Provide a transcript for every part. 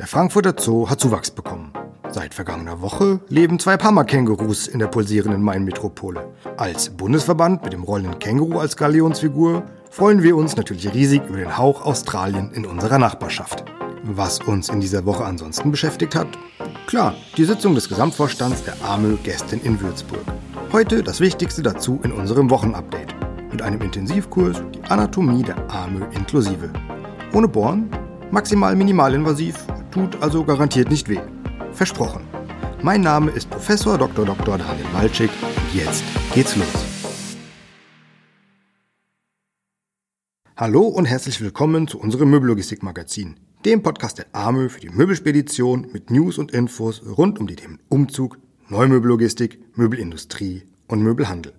Der Frankfurter Zoo hat Zuwachs bekommen. Seit vergangener Woche leben zwei Pama-Kängurus in der pulsierenden Main-Metropole. Als Bundesverband mit dem rollenden Känguru als Galionsfigur freuen wir uns natürlich riesig über den Hauch Australien in unserer Nachbarschaft. Was uns in dieser Woche ansonsten beschäftigt hat? Klar, die Sitzung des Gesamtvorstands der AMÖ gestern in Würzburg. Heute das Wichtigste dazu in unserem Wochenupdate. Mit einem Intensivkurs die Anatomie der AMÖ inklusive. Ohne Bohren, maximal minimalinvasiv tut also garantiert nicht weh. Versprochen. Mein Name ist Professor Dr. Dr. Daniel Malczyk jetzt geht's los. Hallo und herzlich willkommen zu unserem Möbellogistik-Magazin, dem Podcast der AMÖ für die Möbelspedition mit News und Infos rund um die Themen Umzug, Neumöbellogistik, Möbelindustrie und Möbelhandel.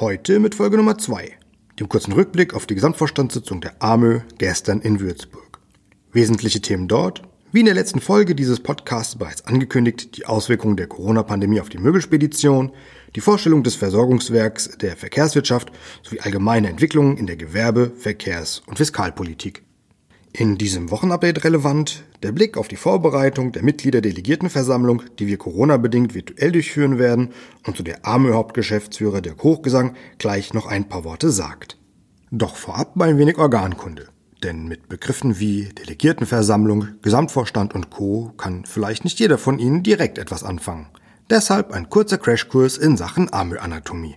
Heute mit Folge Nummer 2, dem kurzen Rückblick auf die Gesamtvorstandssitzung der AMÖ gestern in Würzburg. Wesentliche Themen dort wie in der letzten Folge dieses Podcasts bereits angekündigt, die Auswirkungen der Corona-Pandemie auf die Möbelspedition, die Vorstellung des Versorgungswerks der Verkehrswirtschaft sowie allgemeine Entwicklungen in der Gewerbe-, Verkehrs- und Fiskalpolitik. In diesem Wochenupdate relevant der Blick auf die Vorbereitung der Mitgliederdelegiertenversammlung, die wir Corona-bedingt virtuell durchführen werden und zu der AMÖ-Hauptgeschäftsführer der Hochgesang gleich noch ein paar Worte sagt. Doch vorab mal ein wenig Organkunde. Denn mit Begriffen wie Delegiertenversammlung, Gesamtvorstand und Co. kann vielleicht nicht jeder von Ihnen direkt etwas anfangen. Deshalb ein kurzer Crashkurs in Sachen AMÖ-Anatomie.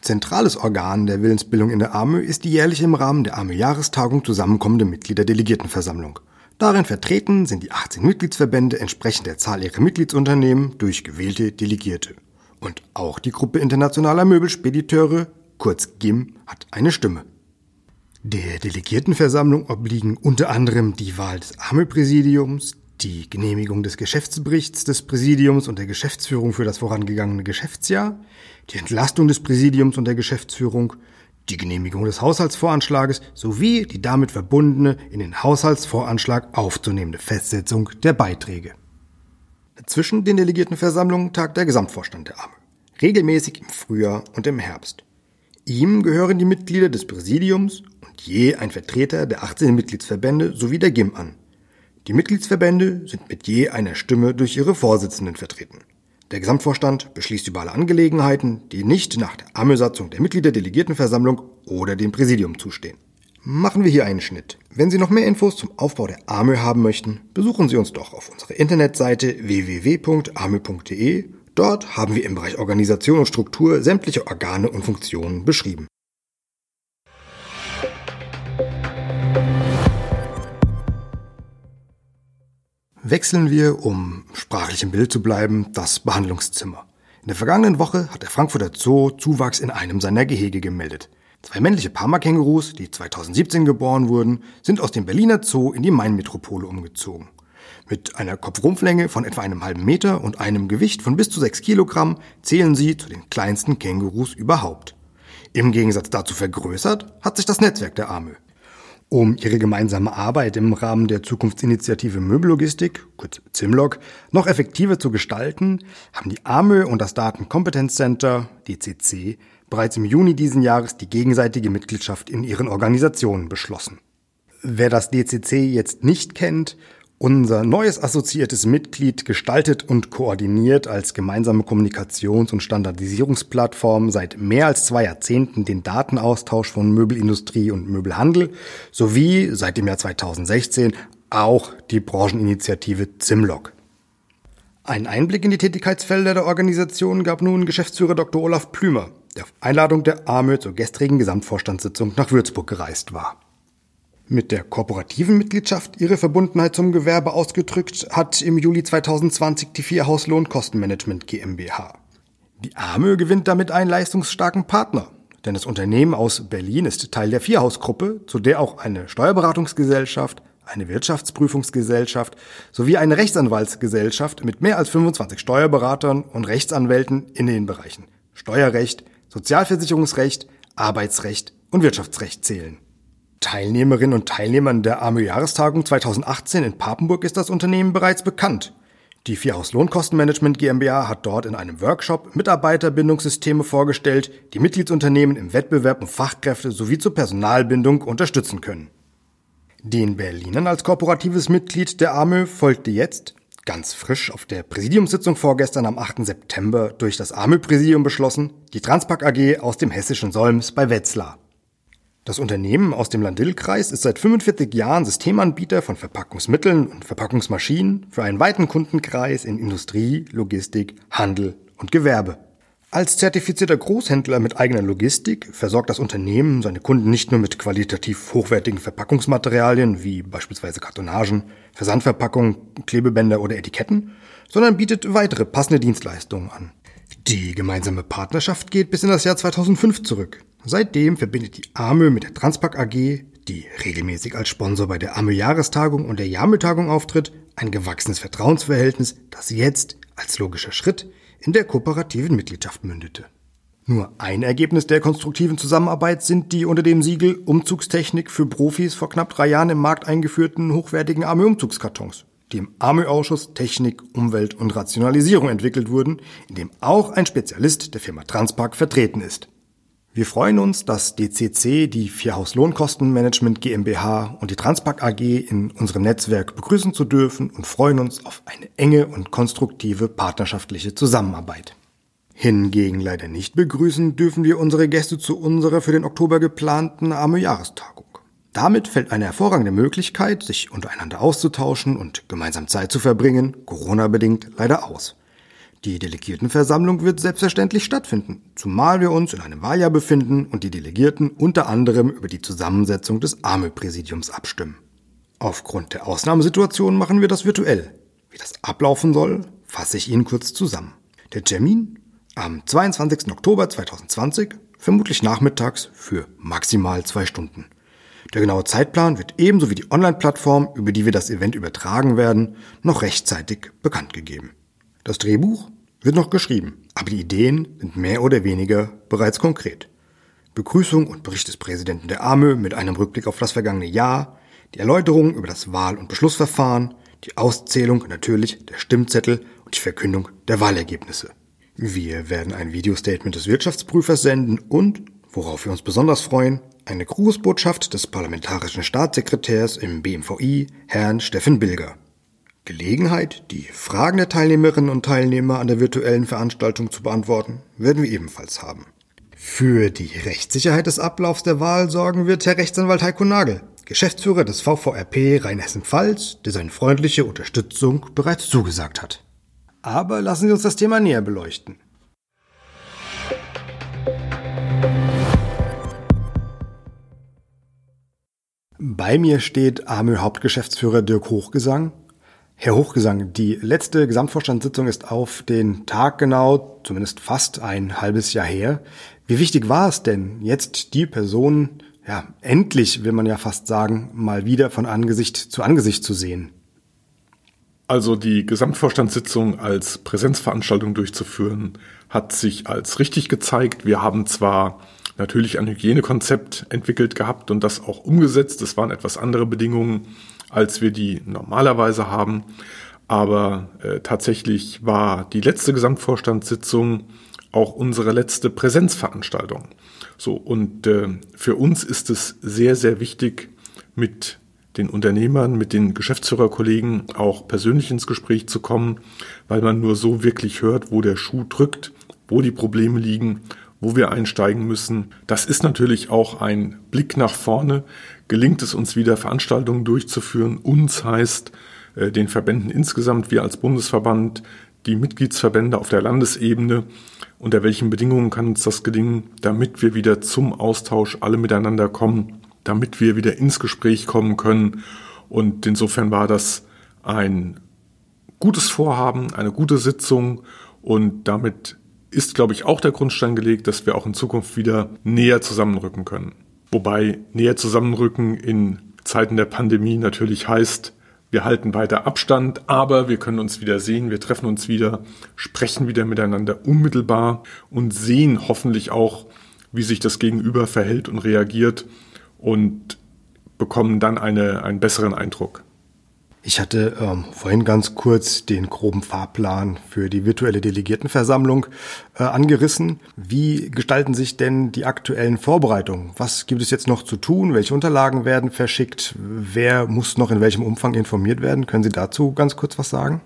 Zentrales Organ der Willensbildung in der AMÖ ist die jährlich im Rahmen der AMÖ-Jahrestagung zusammenkommende Mitgliederdelegiertenversammlung. Darin vertreten sind die 18 Mitgliedsverbände entsprechend der Zahl ihrer Mitgliedsunternehmen durch gewählte Delegierte. Und auch die Gruppe internationaler Möbelspediteure, kurz GIM, hat eine Stimme. Der Delegiertenversammlung obliegen unter anderem die Wahl des AME-Präsidiums, die Genehmigung des Geschäftsberichts des Präsidiums und der Geschäftsführung für das vorangegangene Geschäftsjahr, die Entlastung des Präsidiums und der Geschäftsführung, die Genehmigung des Haushaltsvoranschlages sowie die damit verbundene in den Haushaltsvoranschlag aufzunehmende Festsetzung der Beiträge. Zwischen den Delegiertenversammlungen tagt der Gesamtvorstand der AME, regelmäßig im Frühjahr und im Herbst. Ihm gehören die Mitglieder des Präsidiums und je ein Vertreter der 18 Mitgliedsverbände sowie der GIM an. Die Mitgliedsverbände sind mit je einer Stimme durch ihre Vorsitzenden vertreten. Der Gesamtvorstand beschließt über alle Angelegenheiten, die nicht nach der Amösatzung der Mitgliederdelegiertenversammlung oder dem Präsidium zustehen. Machen wir hier einen Schnitt. Wenn Sie noch mehr Infos zum Aufbau der AMÖ haben möchten, besuchen Sie uns doch auf unserer Internetseite www.amö.de Dort haben wir im Bereich Organisation und Struktur sämtliche Organe und Funktionen beschrieben. Wechseln wir, um sprachlich im Bild zu bleiben, das Behandlungszimmer. In der vergangenen Woche hat der Frankfurter Zoo Zuwachs in einem seiner Gehege gemeldet. Zwei männliche Parmakängurus, die 2017 geboren wurden, sind aus dem Berliner Zoo in die Main-Metropole umgezogen. Mit einer Kopfrumpflänge von etwa einem halben Meter und einem Gewicht von bis zu sechs Kilogramm zählen sie zu den kleinsten Kängurus überhaupt. Im Gegensatz dazu vergrößert hat sich das Netzwerk der AMÖ. Um ihre gemeinsame Arbeit im Rahmen der Zukunftsinitiative Möbellogistik, kurz ZIMLOG, noch effektiver zu gestalten, haben die AMÖ und das Datenkompetenzcenter, DCC, bereits im Juni diesen Jahres die gegenseitige Mitgliedschaft in ihren Organisationen beschlossen. Wer das DCC jetzt nicht kennt, unser neues assoziiertes Mitglied gestaltet und koordiniert als gemeinsame Kommunikations- und Standardisierungsplattform seit mehr als zwei Jahrzehnten den Datenaustausch von Möbelindustrie und Möbelhandel sowie seit dem Jahr 2016 auch die Brancheninitiative Zimlog. Ein Einblick in die Tätigkeitsfelder der Organisation gab nun Geschäftsführer Dr. Olaf Plümer, der auf Einladung der AMÖ zur gestrigen Gesamtvorstandssitzung nach Würzburg gereist war. Mit der korporativen Mitgliedschaft ihre Verbundenheit zum Gewerbe ausgedrückt hat im Juli 2020 die Vierhaus Lohnkostenmanagement GmbH. Die AMÖ gewinnt damit einen leistungsstarken Partner, denn das Unternehmen aus Berlin ist Teil der Vierhaus-Gruppe, zu der auch eine Steuerberatungsgesellschaft, eine Wirtschaftsprüfungsgesellschaft sowie eine Rechtsanwaltsgesellschaft mit mehr als 25 Steuerberatern und Rechtsanwälten in den Bereichen Steuerrecht, Sozialversicherungsrecht, Arbeitsrecht und Wirtschaftsrecht zählen. Teilnehmerinnen und Teilnehmern der AMÖ-Jahrestagung 2018 in Papenburg ist das Unternehmen bereits bekannt. Die Vierhaus Lohnkostenmanagement GmbH hat dort in einem Workshop Mitarbeiterbindungssysteme vorgestellt, die Mitgliedsunternehmen im Wettbewerb um Fachkräfte sowie zur Personalbindung unterstützen können. Den Berlinern als korporatives Mitglied der AMÖ folgte jetzt, ganz frisch auf der Präsidiumssitzung vorgestern am 8. September durch das AMÖ-Präsidium beschlossen, die Transpack AG aus dem hessischen Solms bei Wetzlar. Das Unternehmen aus dem Landil-Kreis ist seit 45 Jahren Systemanbieter von Verpackungsmitteln und Verpackungsmaschinen für einen weiten Kundenkreis in Industrie, Logistik, Handel und Gewerbe. Als zertifizierter Großhändler mit eigener Logistik versorgt das Unternehmen seine Kunden nicht nur mit qualitativ hochwertigen Verpackungsmaterialien wie beispielsweise Kartonagen, Versandverpackungen, Klebebänder oder Etiketten, sondern bietet weitere passende Dienstleistungen an. Die gemeinsame Partnerschaft geht bis in das Jahr 2005 zurück. Seitdem verbindet die AMÖ mit der Transpack AG, die regelmäßig als Sponsor bei der AMÖ-Jahrestagung und der JAMÖ-Tagung auftritt, ein gewachsenes Vertrauensverhältnis, das jetzt als logischer Schritt in der kooperativen Mitgliedschaft mündete. Nur ein Ergebnis der konstruktiven Zusammenarbeit sind die unter dem Siegel Umzugstechnik für Profis vor knapp drei Jahren im Markt eingeführten hochwertigen AMÖ-Umzugskartons, die im AMÖ-Ausschuss Technik, Umwelt und Rationalisierung entwickelt wurden, in dem auch ein Spezialist der Firma Transpark vertreten ist. Wir freuen uns, dass DCC, die Vierhaus Lohnkostenmanagement GmbH und die Transpack AG in unserem Netzwerk begrüßen zu dürfen und freuen uns auf eine enge und konstruktive partnerschaftliche Zusammenarbeit. Hingegen leider nicht begrüßen dürfen wir unsere Gäste zu unserer für den Oktober geplanten AME-Jahrestagung. Damit fällt eine hervorragende Möglichkeit, sich untereinander auszutauschen und gemeinsam Zeit zu verbringen, Corona-bedingt leider aus. Die Delegiertenversammlung wird selbstverständlich stattfinden, zumal wir uns in einem Wahljahr befinden und die Delegierten unter anderem über die Zusammensetzung des AME-Präsidiums abstimmen. Aufgrund der Ausnahmesituation machen wir das virtuell. Wie das ablaufen soll, fasse ich Ihnen kurz zusammen. Der Termin am 22. Oktober 2020, vermutlich nachmittags für maximal zwei Stunden. Der genaue Zeitplan wird ebenso wie die Online-Plattform, über die wir das Event übertragen werden, noch rechtzeitig bekannt gegeben. Das Drehbuch wird noch geschrieben, aber die Ideen sind mehr oder weniger bereits konkret. Begrüßung und Bericht des Präsidenten der AMÖ mit einem Rückblick auf das vergangene Jahr, die Erläuterung über das Wahl- und Beschlussverfahren, die Auszählung natürlich der Stimmzettel und die Verkündung der Wahlergebnisse. Wir werden ein Videostatement des Wirtschaftsprüfers senden und, worauf wir uns besonders freuen, eine Grußbotschaft des parlamentarischen Staatssekretärs im BMVI, Herrn Steffen Bilger. Gelegenheit, die Fragen der Teilnehmerinnen und Teilnehmer an der virtuellen Veranstaltung zu beantworten, werden wir ebenfalls haben. Für die Rechtssicherheit des Ablaufs der Wahl sorgen wird Herr Rechtsanwalt Heiko Nagel, Geschäftsführer des VVRP Rheinhessen-Pfalz, der seine freundliche Unterstützung bereits zugesagt hat. Aber lassen Sie uns das Thema näher beleuchten. Bei mir steht AMÖ Hauptgeschäftsführer Dirk Hochgesang Herr Hochgesang, die letzte Gesamtvorstandssitzung ist auf den Tag genau, zumindest fast ein halbes Jahr her. Wie wichtig war es denn, jetzt die Person, ja, endlich, will man ja fast sagen, mal wieder von Angesicht zu Angesicht zu sehen? Also die Gesamtvorstandssitzung als Präsenzveranstaltung durchzuführen, hat sich als richtig gezeigt. Wir haben zwar natürlich ein Hygienekonzept entwickelt gehabt und das auch umgesetzt. Es waren etwas andere Bedingungen als wir die normalerweise haben. Aber äh, tatsächlich war die letzte Gesamtvorstandssitzung auch unsere letzte Präsenzveranstaltung. So, und äh, für uns ist es sehr, sehr wichtig, mit den Unternehmern, mit den Geschäftsführerkollegen auch persönlich ins Gespräch zu kommen, weil man nur so wirklich hört, wo der Schuh drückt, wo die Probleme liegen, wo wir einsteigen müssen. Das ist natürlich auch ein Blick nach vorne, gelingt es uns wieder, Veranstaltungen durchzuführen. Uns heißt äh, den Verbänden insgesamt, wir als Bundesverband, die Mitgliedsverbände auf der Landesebene. Unter welchen Bedingungen kann uns das gelingen, damit wir wieder zum Austausch alle miteinander kommen, damit wir wieder ins Gespräch kommen können. Und insofern war das ein gutes Vorhaben, eine gute Sitzung und damit ist, glaube ich, auch der Grundstein gelegt, dass wir auch in Zukunft wieder näher zusammenrücken können. Wobei näher zusammenrücken in Zeiten der Pandemie natürlich heißt, wir halten weiter Abstand, aber wir können uns wieder sehen, wir treffen uns wieder, sprechen wieder miteinander unmittelbar und sehen hoffentlich auch, wie sich das Gegenüber verhält und reagiert und bekommen dann eine, einen besseren Eindruck. Ich hatte ähm, vorhin ganz kurz den groben Fahrplan für die virtuelle Delegiertenversammlung äh, angerissen. Wie gestalten sich denn die aktuellen Vorbereitungen? Was gibt es jetzt noch zu tun? Welche Unterlagen werden verschickt? Wer muss noch in welchem Umfang informiert werden? Können Sie dazu ganz kurz was sagen?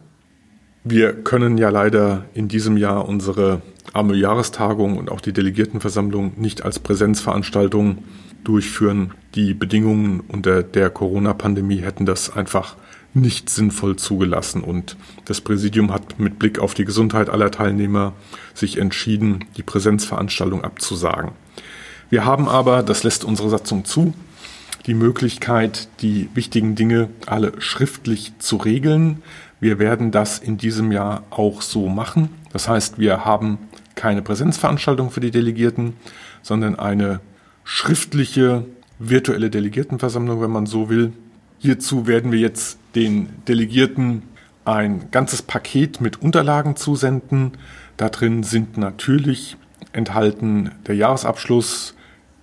Wir können ja leider in diesem Jahr unsere AMO-Jahrestagung und auch die Delegiertenversammlung nicht als Präsenzveranstaltung durchführen. Die Bedingungen unter der Corona-Pandemie hätten das einfach nicht sinnvoll zugelassen. Und das Präsidium hat mit Blick auf die Gesundheit aller Teilnehmer sich entschieden, die Präsenzveranstaltung abzusagen. Wir haben aber, das lässt unsere Satzung zu, die Möglichkeit, die wichtigen Dinge alle schriftlich zu regeln. Wir werden das in diesem Jahr auch so machen. Das heißt, wir haben keine Präsenzveranstaltung für die Delegierten, sondern eine schriftliche virtuelle Delegiertenversammlung, wenn man so will. Hierzu werden wir jetzt den Delegierten ein ganzes Paket mit Unterlagen zusenden. Da drin sind natürlich enthalten der Jahresabschluss,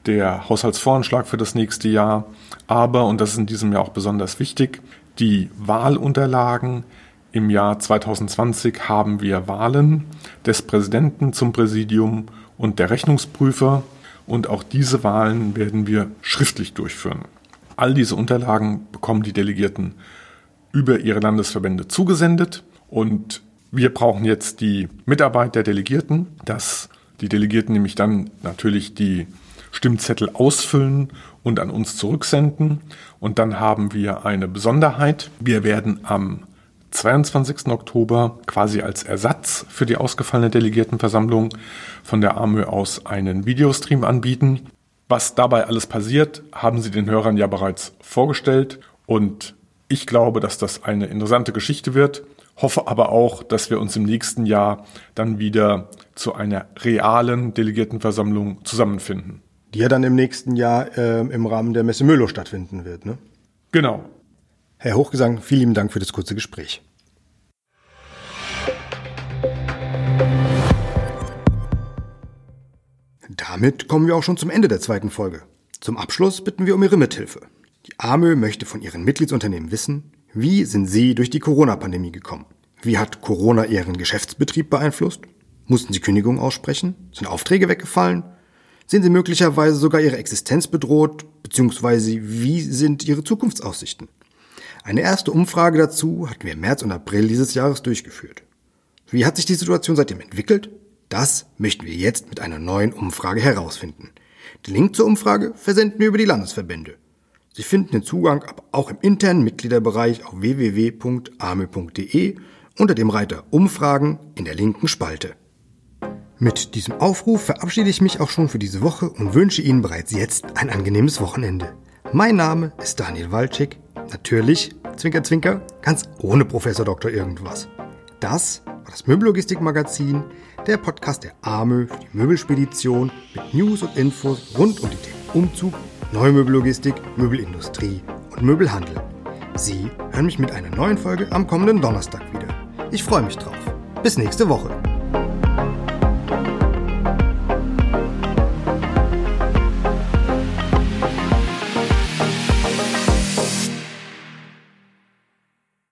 der Haushaltsvoranschlag für das nächste Jahr, aber, und das ist in diesem Jahr auch besonders wichtig, die Wahlunterlagen. Im Jahr 2020 haben wir Wahlen des Präsidenten zum Präsidium und der Rechnungsprüfer und auch diese Wahlen werden wir schriftlich durchführen. All diese Unterlagen bekommen die Delegierten über ihre Landesverbände zugesendet und wir brauchen jetzt die Mitarbeit der Delegierten, dass die Delegierten nämlich dann natürlich die Stimmzettel ausfüllen und an uns zurücksenden. Und dann haben wir eine Besonderheit. Wir werden am 22. Oktober quasi als Ersatz für die ausgefallene Delegiertenversammlung von der AMÖ aus einen Videostream anbieten. Was dabei alles passiert, haben Sie den Hörern ja bereits vorgestellt und ich glaube, dass das eine interessante Geschichte wird, hoffe aber auch, dass wir uns im nächsten Jahr dann wieder zu einer realen Delegiertenversammlung zusammenfinden. Die ja dann im nächsten Jahr äh, im Rahmen der Messe Möhlow stattfinden wird, ne? Genau. Herr Hochgesang, vielen lieben Dank für das kurze Gespräch. Damit kommen wir auch schon zum Ende der zweiten Folge. Zum Abschluss bitten wir um Ihre Mithilfe. Die AMÖ möchte von ihren Mitgliedsunternehmen wissen, wie sind sie durch die Corona-Pandemie gekommen? Wie hat Corona ihren Geschäftsbetrieb beeinflusst? Mussten sie Kündigungen aussprechen? Sind Aufträge weggefallen? Sehen sie möglicherweise sogar ihre Existenz bedroht? Beziehungsweise wie sind ihre Zukunftsaussichten? Eine erste Umfrage dazu hatten wir im März und April dieses Jahres durchgeführt. Wie hat sich die Situation seitdem entwickelt? Das möchten wir jetzt mit einer neuen Umfrage herausfinden. Den Link zur Umfrage versenden wir über die Landesverbände. Sie finden den Zugang aber auch im internen Mitgliederbereich auf www.ame.de unter dem Reiter Umfragen in der linken Spalte. Mit diesem Aufruf verabschiede ich mich auch schon für diese Woche und wünsche Ihnen bereits jetzt ein angenehmes Wochenende. Mein Name ist Daniel Walczyk. Natürlich, Zwinker Zwinker, ganz ohne Professor Doktor irgendwas. Das war das Möbellogistik-Magazin, der Podcast der AMÖ für die Möbelspedition mit News und Infos rund um die Themen Umzug, Neumöbellogistik, Möbelindustrie und Möbelhandel. Sie hören mich mit einer neuen Folge am kommenden Donnerstag wieder. Ich freue mich drauf. Bis nächste Woche.